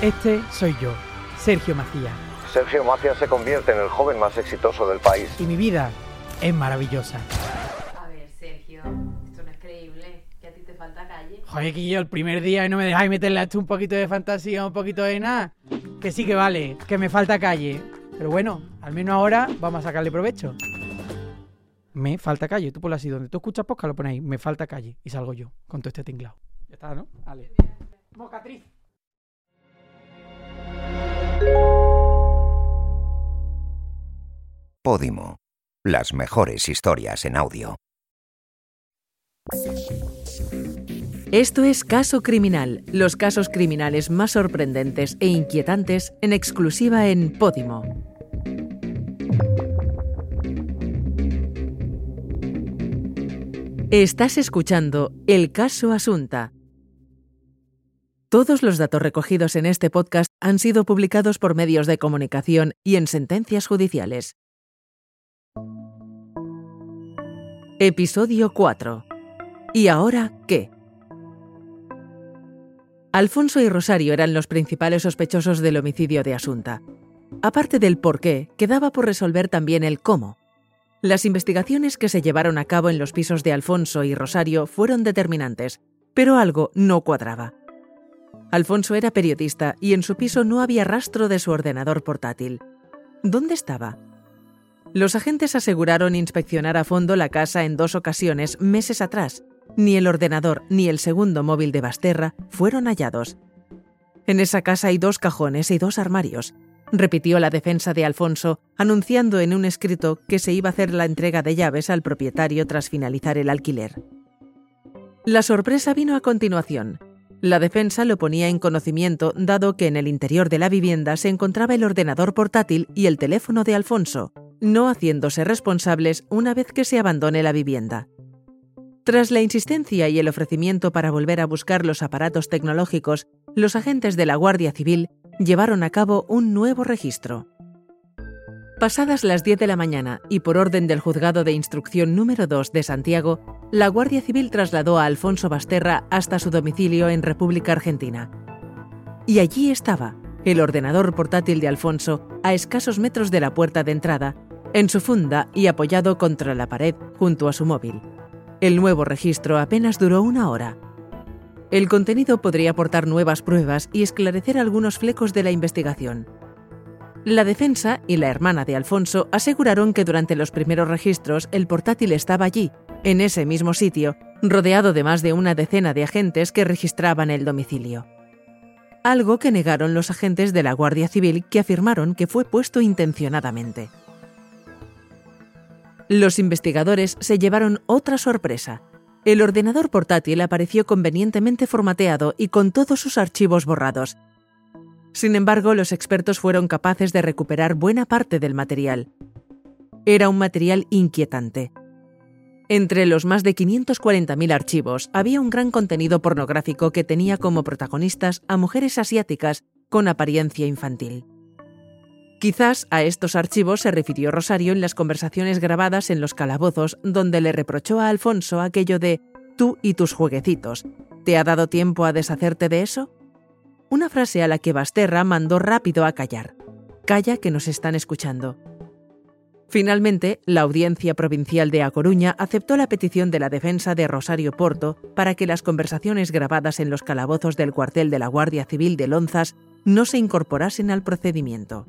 Este soy yo, Sergio Macías. Sergio Macías se convierte en el joven más exitoso del país. Y mi vida es maravillosa. A ver, Sergio, esto no es creíble. Que a ti te falta calle. Joder, que yo el primer día y no me dejáis meterle a esto un poquito de fantasía, un poquito de nada. Que sí que vale, que me falta calle. Pero bueno, al menos ahora vamos a sacarle provecho. Me falta calle. Tú ponlo así, donde tú escuchas posca lo ponéis. Me falta calle. Y salgo yo con todo este tinglado. Ya está, ¿no? Vale. Mocatriz. Podimo. Las mejores historias en audio. Esto es Caso Criminal, los casos criminales más sorprendentes e inquietantes en exclusiva en Podimo. Estás escuchando El caso Asunta. Todos los datos recogidos en este podcast han sido publicados por medios de comunicación y en sentencias judiciales. Episodio 4. ¿Y ahora qué? Alfonso y Rosario eran los principales sospechosos del homicidio de Asunta. Aparte del por qué, quedaba por resolver también el cómo. Las investigaciones que se llevaron a cabo en los pisos de Alfonso y Rosario fueron determinantes, pero algo no cuadraba. Alfonso era periodista y en su piso no había rastro de su ordenador portátil. ¿Dónde estaba? Los agentes aseguraron inspeccionar a fondo la casa en dos ocasiones meses atrás. Ni el ordenador ni el segundo móvil de Basterra fueron hallados. En esa casa hay dos cajones y dos armarios, repitió la defensa de Alfonso, anunciando en un escrito que se iba a hacer la entrega de llaves al propietario tras finalizar el alquiler. La sorpresa vino a continuación. La defensa lo ponía en conocimiento dado que en el interior de la vivienda se encontraba el ordenador portátil y el teléfono de Alfonso, no haciéndose responsables una vez que se abandone la vivienda. Tras la insistencia y el ofrecimiento para volver a buscar los aparatos tecnológicos, los agentes de la Guardia Civil llevaron a cabo un nuevo registro. Pasadas las 10 de la mañana y por orden del Juzgado de Instrucción número 2 de Santiago, la Guardia Civil trasladó a Alfonso Basterra hasta su domicilio en República Argentina. Y allí estaba, el ordenador portátil de Alfonso, a escasos metros de la puerta de entrada, en su funda y apoyado contra la pared junto a su móvil. El nuevo registro apenas duró una hora. El contenido podría aportar nuevas pruebas y esclarecer algunos flecos de la investigación. La defensa y la hermana de Alfonso aseguraron que durante los primeros registros el portátil estaba allí, en ese mismo sitio, rodeado de más de una decena de agentes que registraban el domicilio. Algo que negaron los agentes de la Guardia Civil que afirmaron que fue puesto intencionadamente. Los investigadores se llevaron otra sorpresa. El ordenador portátil apareció convenientemente formateado y con todos sus archivos borrados. Sin embargo, los expertos fueron capaces de recuperar buena parte del material. Era un material inquietante. Entre los más de 540.000 archivos había un gran contenido pornográfico que tenía como protagonistas a mujeres asiáticas con apariencia infantil. Quizás a estos archivos se refirió Rosario en las conversaciones grabadas en los calabozos donde le reprochó a Alfonso aquello de tú y tus jueguecitos. ¿Te ha dado tiempo a deshacerte de eso? Una frase a la que Basterra mandó rápido a callar. Calla que nos están escuchando. Finalmente, la Audiencia Provincial de A Coruña aceptó la petición de la defensa de Rosario Porto para que las conversaciones grabadas en los calabozos del cuartel de la Guardia Civil de Lonzas no se incorporasen al procedimiento.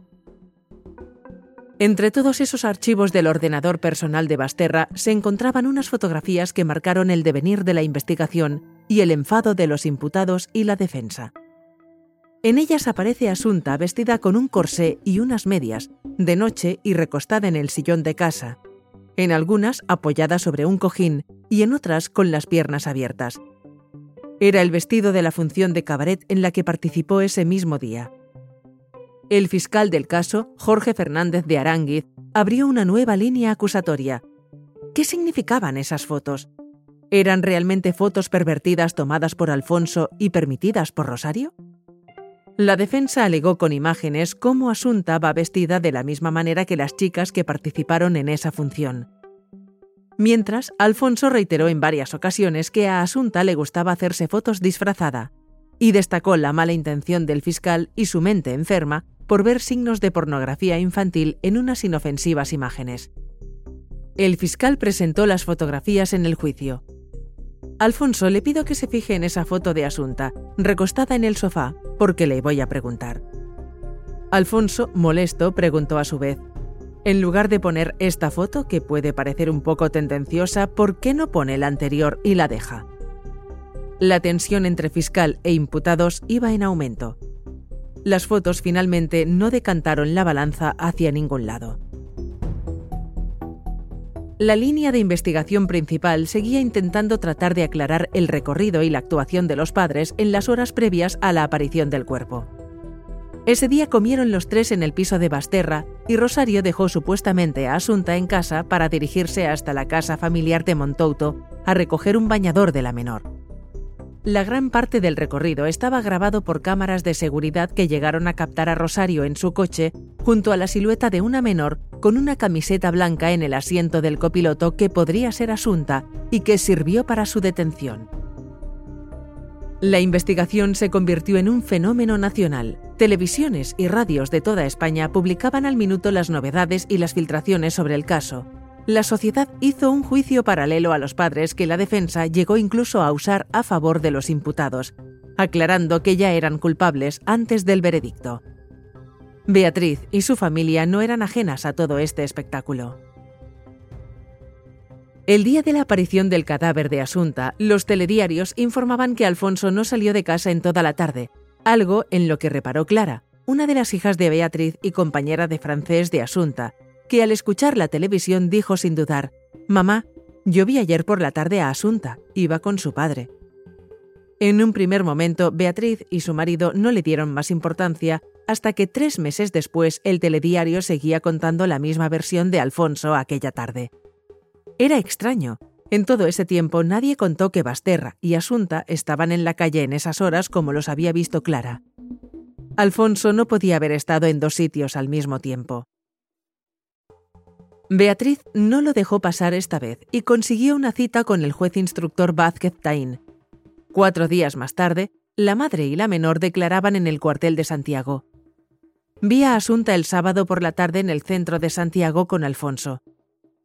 Entre todos esos archivos del ordenador personal de Basterra se encontraban unas fotografías que marcaron el devenir de la investigación y el enfado de los imputados y la defensa. En ellas aparece Asunta vestida con un corsé y unas medias, de noche y recostada en el sillón de casa, en algunas apoyada sobre un cojín y en otras con las piernas abiertas. Era el vestido de la función de cabaret en la que participó ese mismo día. El fiscal del caso, Jorge Fernández de Aránguiz, abrió una nueva línea acusatoria. ¿Qué significaban esas fotos? ¿Eran realmente fotos pervertidas tomadas por Alfonso y permitidas por Rosario? La defensa alegó con imágenes cómo Asunta va vestida de la misma manera que las chicas que participaron en esa función. Mientras, Alfonso reiteró en varias ocasiones que a Asunta le gustaba hacerse fotos disfrazada. y destacó la mala intención del fiscal y su mente enferma por ver signos de pornografía infantil en unas inofensivas imágenes. El fiscal presentó las fotografías en el juicio. Alfonso, le pido que se fije en esa foto de Asunta, recostada en el sofá, porque le voy a preguntar. Alfonso, molesto, preguntó a su vez, en lugar de poner esta foto, que puede parecer un poco tendenciosa, ¿por qué no pone la anterior y la deja? La tensión entre fiscal e imputados iba en aumento. Las fotos finalmente no decantaron la balanza hacia ningún lado. La línea de investigación principal seguía intentando tratar de aclarar el recorrido y la actuación de los padres en las horas previas a la aparición del cuerpo. Ese día comieron los tres en el piso de Basterra y Rosario dejó supuestamente a Asunta en casa para dirigirse hasta la casa familiar de Montouto a recoger un bañador de la menor. La gran parte del recorrido estaba grabado por cámaras de seguridad que llegaron a captar a Rosario en su coche junto a la silueta de una menor con una camiseta blanca en el asiento del copiloto que podría ser Asunta y que sirvió para su detención. La investigación se convirtió en un fenómeno nacional. Televisiones y radios de toda España publicaban al minuto las novedades y las filtraciones sobre el caso, la sociedad hizo un juicio paralelo a los padres que la defensa llegó incluso a usar a favor de los imputados, aclarando que ya eran culpables antes del veredicto. Beatriz y su familia no eran ajenas a todo este espectáculo. El día de la aparición del cadáver de Asunta, los telediarios informaban que Alfonso no salió de casa en toda la tarde, algo en lo que reparó Clara, una de las hijas de Beatriz y compañera de francés de Asunta, que al escuchar la televisión dijo sin dudar, Mamá, yo vi ayer por la tarde a Asunta, iba con su padre. En un primer momento, Beatriz y su marido no le dieron más importancia hasta que tres meses después el telediario seguía contando la misma versión de Alfonso aquella tarde. Era extraño. En todo ese tiempo nadie contó que Basterra y Asunta estaban en la calle en esas horas como los había visto Clara. Alfonso no podía haber estado en dos sitios al mismo tiempo. Beatriz no lo dejó pasar esta vez y consiguió una cita con el juez instructor Vázquez Taín. Cuatro días más tarde, la madre y la menor declaraban en el cuartel de Santiago. Vi a Asunta el sábado por la tarde en el centro de Santiago con Alfonso.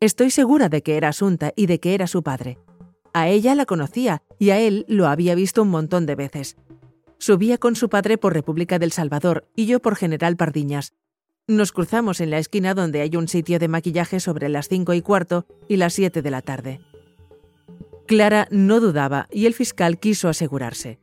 Estoy segura de que era Asunta y de que era su padre. A ella la conocía y a él lo había visto un montón de veces. Subía con su padre por República del Salvador y yo por General Pardiñas, nos cruzamos en la esquina donde hay un sitio de maquillaje sobre las cinco y cuarto y las siete de la tarde. Clara no dudaba y el fiscal quiso asegurarse.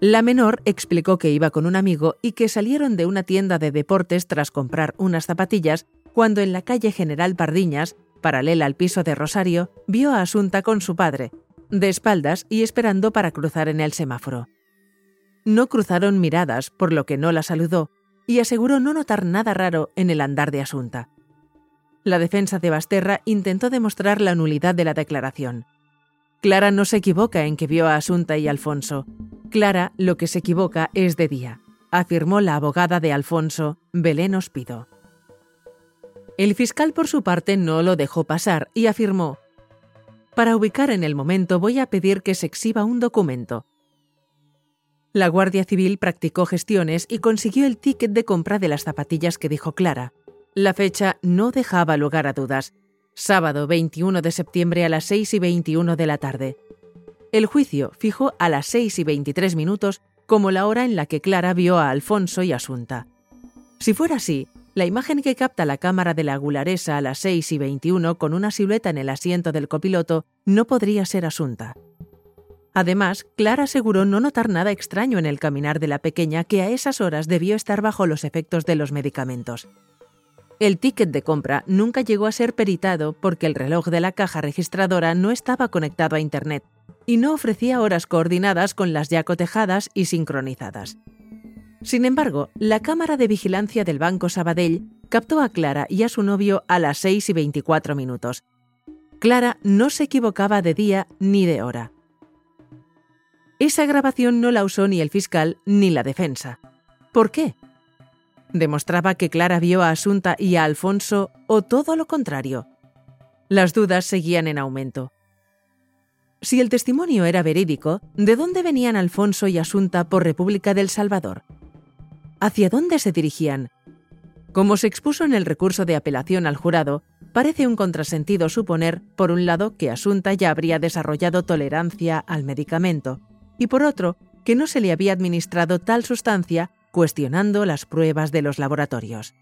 La menor explicó que iba con un amigo y que salieron de una tienda de deportes tras comprar unas zapatillas cuando en la calle General Pardiñas, paralela al piso de Rosario, vio a Asunta con su padre, de espaldas y esperando para cruzar en el semáforo. No cruzaron miradas, por lo que no la saludó, y aseguró no notar nada raro en el andar de Asunta. La defensa de Basterra intentó demostrar la nulidad de la declaración. Clara no se equivoca en que vio a Asunta y Alfonso. Clara lo que se equivoca es de día, afirmó la abogada de Alfonso, Belén Ospido. El fiscal por su parte no lo dejó pasar y afirmó, Para ubicar en el momento voy a pedir que se exhiba un documento, la Guardia Civil practicó gestiones y consiguió el ticket de compra de las zapatillas que dijo Clara. La fecha no dejaba lugar a dudas. Sábado 21 de septiembre a las 6 y 21 de la tarde. El juicio fijó a las 6 y 23 minutos como la hora en la que Clara vio a Alfonso y Asunta. Si fuera así, la imagen que capta la cámara de la Agularesa a las 6 y 21 con una silueta en el asiento del copiloto no podría ser Asunta. Además, Clara aseguró no notar nada extraño en el caminar de la pequeña que a esas horas debió estar bajo los efectos de los medicamentos. El ticket de compra nunca llegó a ser peritado porque el reloj de la caja registradora no estaba conectado a Internet y no ofrecía horas coordinadas con las ya cotejadas y sincronizadas. Sin embargo, la cámara de vigilancia del Banco Sabadell captó a Clara y a su novio a las 6 y 24 minutos. Clara no se equivocaba de día ni de hora. Esa grabación no la usó ni el fiscal ni la defensa. ¿Por qué? ¿Demostraba que Clara vio a Asunta y a Alfonso o todo lo contrario? Las dudas seguían en aumento. Si el testimonio era verídico, ¿de dónde venían Alfonso y Asunta por República del Salvador? ¿Hacia dónde se dirigían? Como se expuso en el recurso de apelación al jurado, parece un contrasentido suponer, por un lado, que Asunta ya habría desarrollado tolerancia al medicamento, y por otro, que no se le había administrado tal sustancia, cuestionando las pruebas de los laboratorios.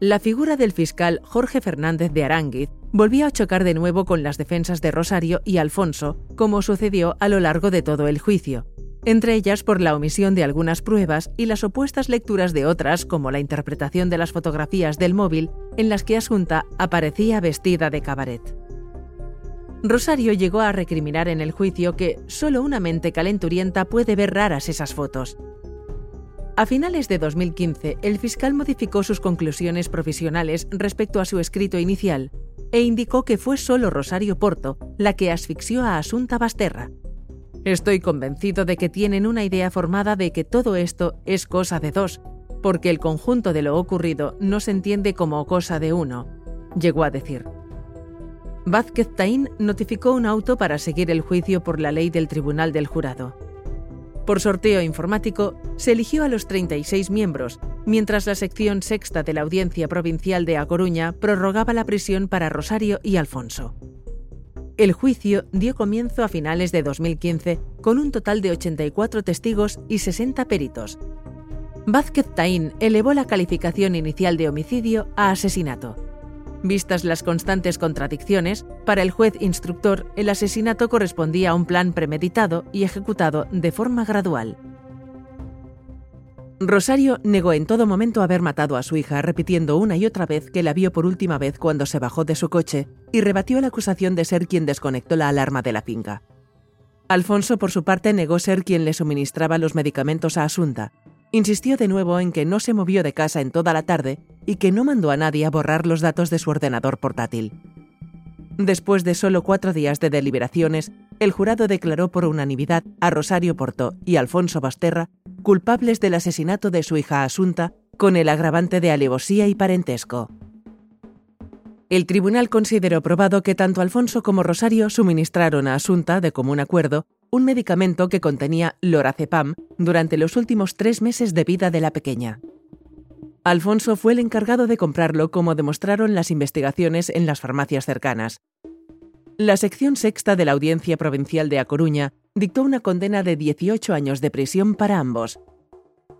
La figura del fiscal Jorge Fernández de Aránguiz volvió a chocar de nuevo con las defensas de Rosario y Alfonso, como sucedió a lo largo de todo el juicio, entre ellas por la omisión de algunas pruebas y las opuestas lecturas de otras, como la interpretación de las fotografías del móvil en las que Asunta aparecía vestida de cabaret. Rosario llegó a recriminar en el juicio que solo una mente calenturienta puede ver raras esas fotos. A finales de 2015, el fiscal modificó sus conclusiones provisionales respecto a su escrito inicial e indicó que fue solo Rosario Porto la que asfixió a Asunta Basterra, Estoy convencido de que tienen una idea formada de que todo esto es cosa de dos, porque el conjunto de lo ocurrido no se entiende como cosa de uno, llegó a decir. Vázquez Taín notificó un auto para seguir el juicio por la ley del Tribunal del Jurado. Por sorteo informático, se eligió a los 36 miembros, mientras la sección sexta de la Audiencia Provincial de A Coruña prorrogaba la prisión para Rosario y Alfonso. El juicio dio comienzo a finales de 2015 con un total de 84 testigos y 60 peritos. Vázquez Taín elevó la calificación inicial de homicidio a asesinato. Vistas las constantes contradicciones, para el juez instructor el asesinato correspondía a un plan premeditado y ejecutado de forma gradual. Rosario negó en todo momento haber matado a su hija, repitiendo una y otra vez que la vio por última vez cuando se bajó de su coche y rebatió la acusación de ser quien desconectó la alarma de la finca. Alfonso, por su parte, negó ser quien le suministraba los medicamentos a Asunta. Insistió de nuevo en que no se movió de casa en toda la tarde y que no mandó a nadie a borrar los datos de su ordenador portátil. Después de solo cuatro días de deliberaciones, el jurado declaró por unanimidad a Rosario Porto y Alfonso Basterra culpables del asesinato de su hija Asunta con el agravante de alevosía y parentesco. El tribunal consideró probado que tanto Alfonso como Rosario suministraron a Asunta, de común acuerdo, un medicamento que contenía lorazepam durante los últimos tres meses de vida de la pequeña. Alfonso fue el encargado de comprarlo, como demostraron las investigaciones en las farmacias cercanas. La sección sexta de la Audiencia Provincial de A Coruña dictó una condena de 18 años de prisión para ambos.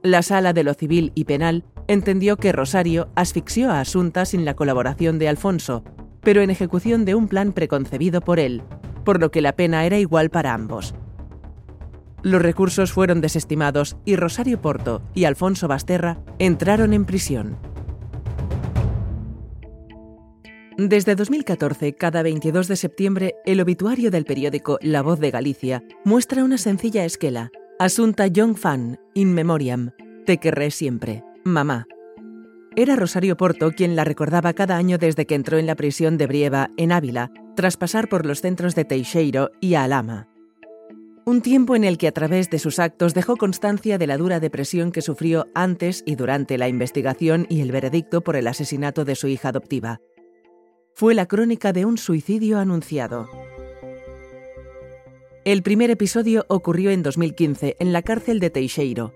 La Sala de lo Civil y Penal entendió que Rosario asfixió a Asunta sin la colaboración de Alfonso, pero en ejecución de un plan preconcebido por él, por lo que la pena era igual para ambos. Los recursos fueron desestimados y Rosario Porto y Alfonso Basterra entraron en prisión. Desde 2014, cada 22 de septiembre, el obituario del periódico La Voz de Galicia muestra una sencilla esquela. Asunta Young Fan, in memoriam. Te querré siempre. Mamá. Era Rosario Porto quien la recordaba cada año desde que entró en la prisión de Brieva, en Ávila, tras pasar por los centros de Teixeiro y Alama un tiempo en el que a través de sus actos dejó constancia de la dura depresión que sufrió antes y durante la investigación y el veredicto por el asesinato de su hija adoptiva. Fue la crónica de un suicidio anunciado. El primer episodio ocurrió en 2015 en la cárcel de Teixeiro.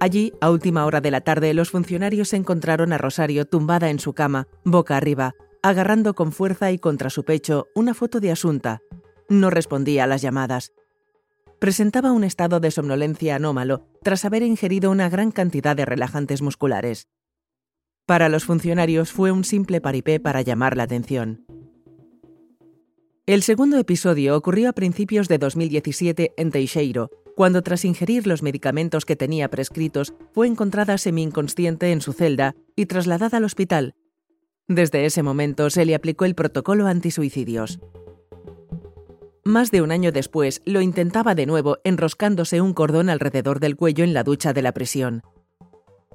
Allí, a última hora de la tarde, los funcionarios encontraron a Rosario tumbada en su cama, boca arriba, agarrando con fuerza y contra su pecho una foto de Asunta. No respondía a las llamadas presentaba un estado de somnolencia anómalo tras haber ingerido una gran cantidad de relajantes musculares. Para los funcionarios fue un simple paripé para llamar la atención. El segundo episodio ocurrió a principios de 2017 en Teixeiro, cuando tras ingerir los medicamentos que tenía prescritos fue encontrada semi-inconsciente en su celda y trasladada al hospital. Desde ese momento se le aplicó el protocolo antisuicidios. Más de un año después, lo intentaba de nuevo enroscándose un cordón alrededor del cuello en la ducha de la prisión.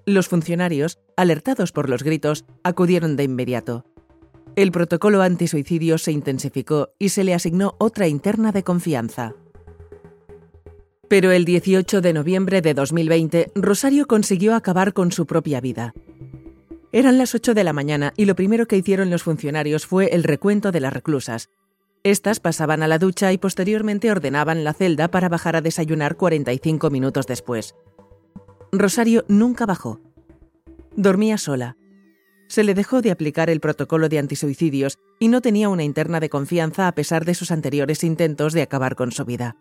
Los funcionarios, alertados por los gritos, acudieron de inmediato. El protocolo antisuicidio se intensificó y se le asignó otra interna de confianza. Pero el 18 de noviembre de 2020, Rosario consiguió acabar con su propia vida. Eran las 8 de la mañana y lo primero que hicieron los funcionarios fue el recuento de las reclusas, Estas pasaban a la ducha y posteriormente ordenaban la celda para bajar a desayunar 45 minutos después. Rosario nunca bajó. Dormía sola. Se le dejó de aplicar el protocolo de antisuicidios y no tenía una interna de confianza a pesar de sus anteriores intentos de acabar con su vida.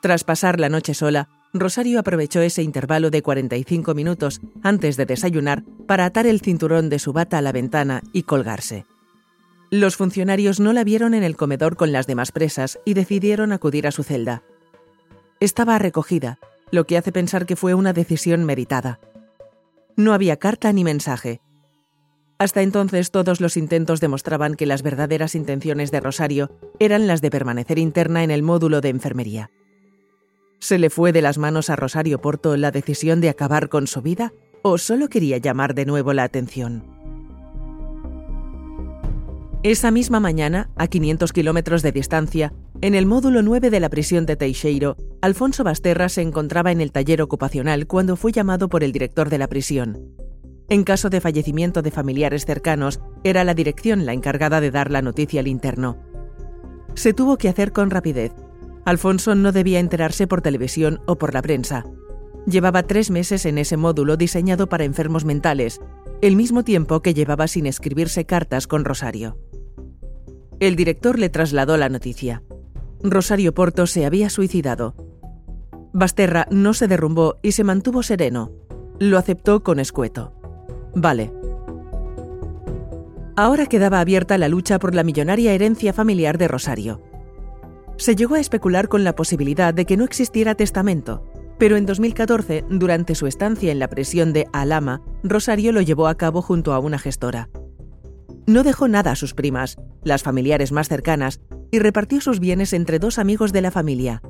Tras pasar la noche sola, Rosario aprovechó ese intervalo de 45 minutos antes de desayunar para atar el cinturón de su bata a la ventana y colgarse. Los funcionarios no la vieron en el comedor con las demás presas y decidieron acudir a su celda. Estaba recogida, lo que hace pensar que fue una decisión meritada. No había carta ni mensaje. Hasta entonces todos los intentos demostraban que las verdaderas intenciones de Rosario eran las de permanecer interna en el módulo de enfermería. ¿Se le fue de las manos a Rosario Porto la decisión de acabar con su vida o solo quería llamar de nuevo la atención? Esa misma mañana, a 500 kilómetros de distancia, en el módulo 9 de la prisión de Teixeiro, Alfonso Basterra se encontraba en el taller ocupacional cuando fue llamado por el director de la prisión. En caso de fallecimiento de familiares cercanos, era la dirección la encargada de dar la noticia al interno. Se tuvo que hacer con rapidez, Alfonso no debía enterarse por televisión o por la prensa. Llevaba tres meses en ese módulo diseñado para enfermos mentales, el mismo tiempo que llevaba sin escribirse cartas con Rosario. El director le trasladó la noticia. Rosario Porto se había suicidado. Basterra no se derrumbó y se mantuvo sereno. Lo aceptó con escueto. Vale. Ahora quedaba abierta la lucha por la millonaria herencia familiar de Rosario se llegó a especular con la posibilidad de que no existiera testamento, pero en 2014, durante su estancia en la prisión de Alama, Rosario lo llevó a cabo junto a una gestora. No dejó nada a sus primas, las familiares más cercanas, y repartió sus bienes entre dos amigos de la familia.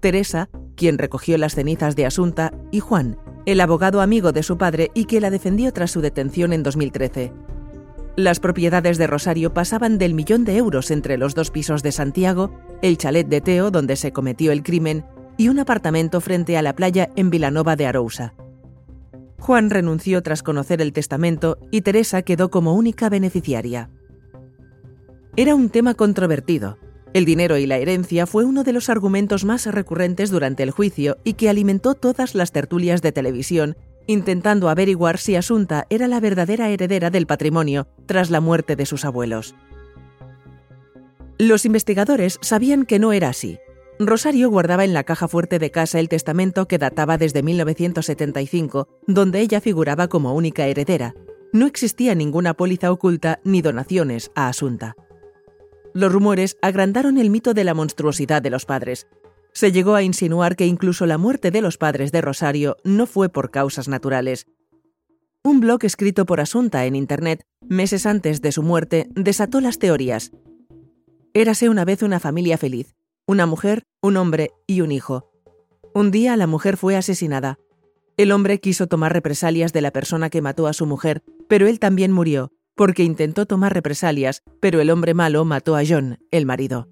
Teresa, quien recogió las cenizas de Asunta, y Juan, el abogado amigo de su padre y que la defendió tras su detención en 2013. Las propiedades de Rosario pasaban del millón de euros entre los dos pisos de Santiago, el chalet de Teo donde se cometió el crimen y un apartamento frente a la playa en Vilanova de Arousa. Juan renunció tras conocer el testamento y Teresa quedó como única beneficiaria. Era un tema controvertido. El dinero y la herencia fue uno de los argumentos más recurrentes durante el juicio y que alimentó todas las tertulias de televisión intentando averiguar si Asunta era la verdadera heredera del patrimonio tras la muerte de sus abuelos. Los investigadores sabían que no era así. Rosario guardaba en la caja fuerte de casa el testamento que databa desde 1975, donde ella figuraba como única heredera. No existía ninguna póliza oculta ni donaciones a Asunta. Los rumores agrandaron el mito de la monstruosidad de los padres, se llegó a insinuar que incluso la muerte de los padres de Rosario no fue por causas naturales. Un blog escrito por Asunta en Internet, meses antes de su muerte, desató las teorías. Érase una vez una familia feliz, una mujer, un hombre y un hijo. Un día la mujer fue asesinada. El hombre quiso tomar represalias de la persona que mató a su mujer, pero él también murió, porque intentó tomar represalias, pero el hombre malo mató a John, el marido.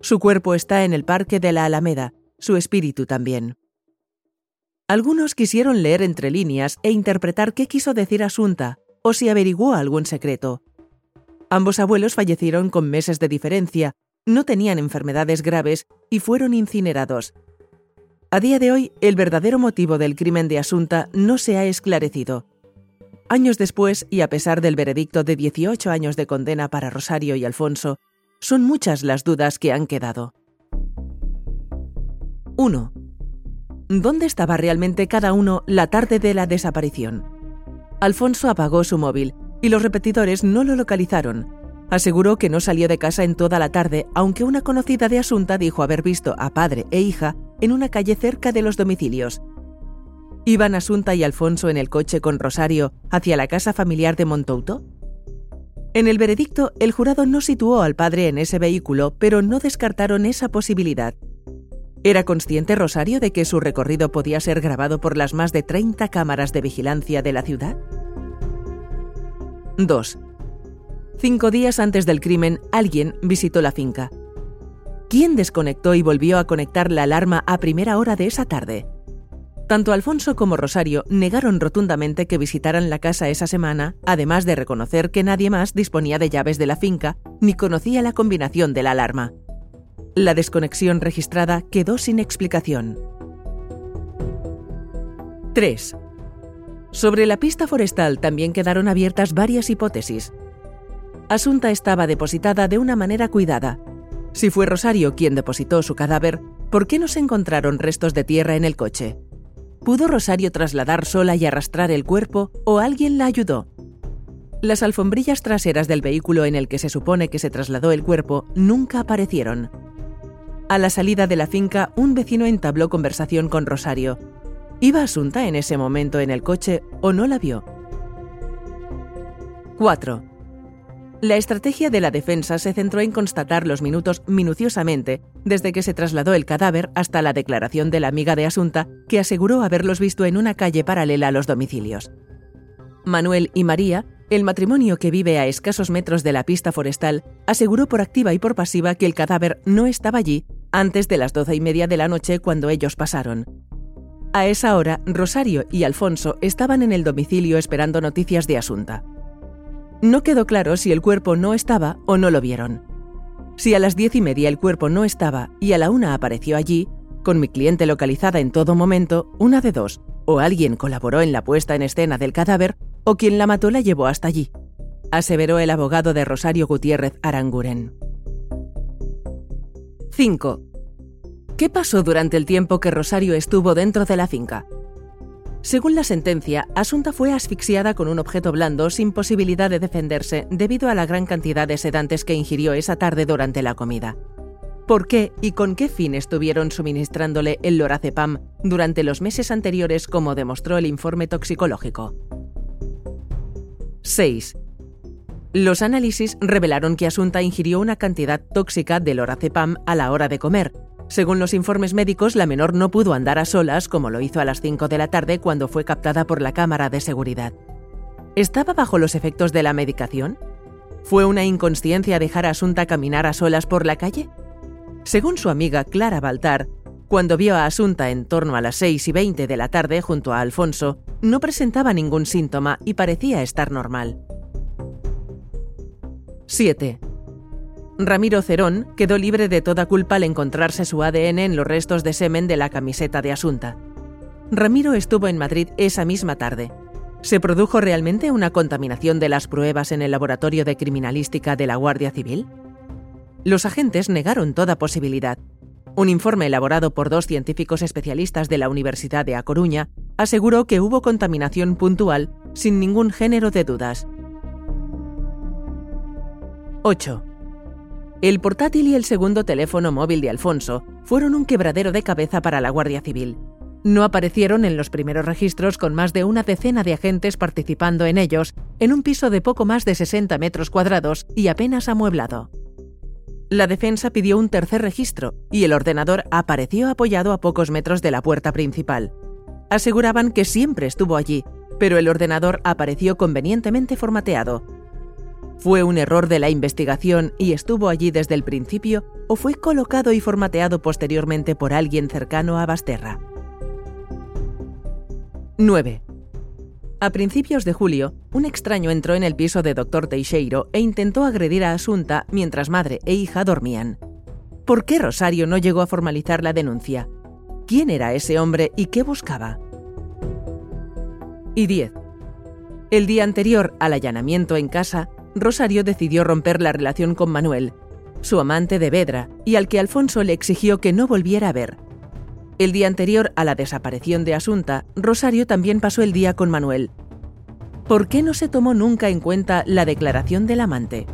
Su cuerpo está en el Parque de la Alameda, su espíritu también. Algunos quisieron leer entre líneas e interpretar qué quiso decir Asunta, o si averiguó algún secreto. Ambos abuelos fallecieron con meses de diferencia, no tenían enfermedades graves y fueron incinerados. A día de hoy, el verdadero motivo del crimen de Asunta no se ha esclarecido. Años después, y a pesar del veredicto de 18 años de condena para Rosario y Alfonso, son muchas las dudas que han quedado. 1. ¿Dónde estaba realmente cada uno la tarde de la desaparición? Alfonso apagó su móvil y los repetidores no lo localizaron. Aseguró que no salió de casa en toda la tarde, aunque una conocida de Asunta dijo haber visto a padre e hija en una calle cerca de los domicilios. ¿Iban Asunta y Alfonso en el coche con Rosario hacia la casa familiar de Montouto? En el veredicto, el jurado no situó al padre en ese vehículo, pero no descartaron esa posibilidad. ¿Era consciente Rosario de que su recorrido podía ser grabado por las más de 30 cámaras de vigilancia de la ciudad? 2. Cinco días antes del crimen, alguien visitó la finca. ¿Quién desconectó y volvió a conectar la alarma a primera hora de esa tarde? Tanto Alfonso como Rosario negaron rotundamente que visitaran la casa esa semana, además de reconocer que nadie más disponía de llaves de la finca ni conocía la combinación de la alarma. La desconexión registrada quedó sin explicación. 3. Sobre la pista forestal también quedaron abiertas varias hipótesis. Asunta estaba depositada de una manera cuidada. Si fue Rosario quien depositó su cadáver, ¿por qué no se encontraron restos de tierra en el coche? ¿Pudo Rosario trasladar sola y arrastrar el cuerpo o alguien la ayudó? Las alfombrillas traseras del vehículo en el que se supone que se trasladó el cuerpo nunca aparecieron. A la salida de la finca, un vecino entabló conversación con Rosario. ¿Iba Asunta en ese momento en el coche o no la vio? 4. La estrategia de la defensa se centró en constatar los minutos minuciosamente desde que se trasladó el cadáver hasta la declaración de la amiga de Asunta, que aseguró haberlos visto en una calle paralela a los domicilios. Manuel y María, el matrimonio que vive a escasos metros de la pista forestal, aseguró por activa y por pasiva que el cadáver no estaba allí antes de las doce y media de la noche cuando ellos pasaron. A esa hora, Rosario y Alfonso estaban en el domicilio esperando noticias de Asunta. No quedó claro si el cuerpo no estaba o no lo vieron. Si a las diez y media el cuerpo no estaba y a la una apareció allí, con mi cliente localizada en todo momento, una de dos, o alguien colaboró en la puesta en escena del cadáver, o quien la mató la llevó hasta allí, aseveró el abogado de Rosario Gutiérrez Aranguren. 5. ¿Qué pasó durante el tiempo que Rosario estuvo dentro de la finca? Según la sentencia, Asunta fue asfixiada con un objeto blando sin posibilidad de defenderse debido a la gran cantidad de sedantes que ingirió esa tarde durante la comida. ¿Por qué y con qué fin estuvieron suministrándole el lorazepam durante los meses anteriores como demostró el informe toxicológico? 6. Los análisis revelaron que Asunta ingirió una cantidad tóxica de lorazepam a la hora de comer, según los informes médicos, la menor no pudo andar a solas como lo hizo a las 5 de la tarde cuando fue captada por la cámara de seguridad. ¿Estaba bajo los efectos de la medicación? ¿Fue una inconsciencia dejar a Asunta caminar a solas por la calle? Según su amiga Clara Baltar, cuando vio a Asunta en torno a las 6 y 20 de la tarde junto a Alfonso, no presentaba ningún síntoma y parecía estar normal. 7. Ramiro Cerón quedó libre de toda culpa al encontrarse su ADN en los restos de semen de la camiseta de Asunta. Ramiro estuvo en Madrid esa misma tarde. ¿Se produjo realmente una contaminación de las pruebas en el laboratorio de criminalística de la Guardia Civil? Los agentes negaron toda posibilidad. Un informe elaborado por dos científicos especialistas de la Universidad de A Coruña aseguró que hubo contaminación puntual sin ningún género de dudas. 8. El portátil y el segundo teléfono móvil de Alfonso fueron un quebradero de cabeza para la Guardia Civil. No aparecieron en los primeros registros con más de una decena de agentes participando en ellos, en un piso de poco más de 60 metros cuadrados y apenas amueblado. La defensa pidió un tercer registro y el ordenador apareció apoyado a pocos metros de la puerta principal. Aseguraban que siempre estuvo allí, pero el ordenador apareció convenientemente formateado, ¿Fue un error de la investigación y estuvo allí desde el principio o fue colocado y formateado posteriormente por alguien cercano a Basterra? 9. A principios de julio, un extraño entró en el piso de Dr. Teixeiro e intentó agredir a Asunta mientras madre e hija dormían. ¿Por qué Rosario no llegó a formalizar la denuncia? ¿Quién era ese hombre y qué buscaba? Y 10. El día anterior al allanamiento en casa, Rosario decidió romper la relación con Manuel, su amante de Vedra, y al que Alfonso le exigió que no volviera a ver. El día anterior a la desaparición de Asunta, Rosario también pasó el día con Manuel. ¿Por qué no se tomó nunca en cuenta la declaración del amante?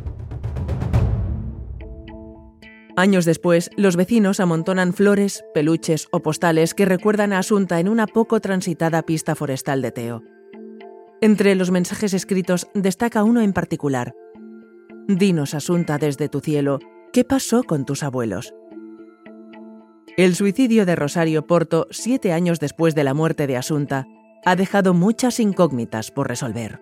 Años después, los vecinos amontonan flores, peluches o postales que recuerdan a Asunta en una poco transitada pista forestal de Teo. Entre los mensajes escritos destaca uno en particular. Dinos, Asunta, desde tu cielo, ¿qué pasó con tus abuelos? El suicidio de Rosario Porto, siete años después de la muerte de Asunta, ha dejado muchas incógnitas por resolver.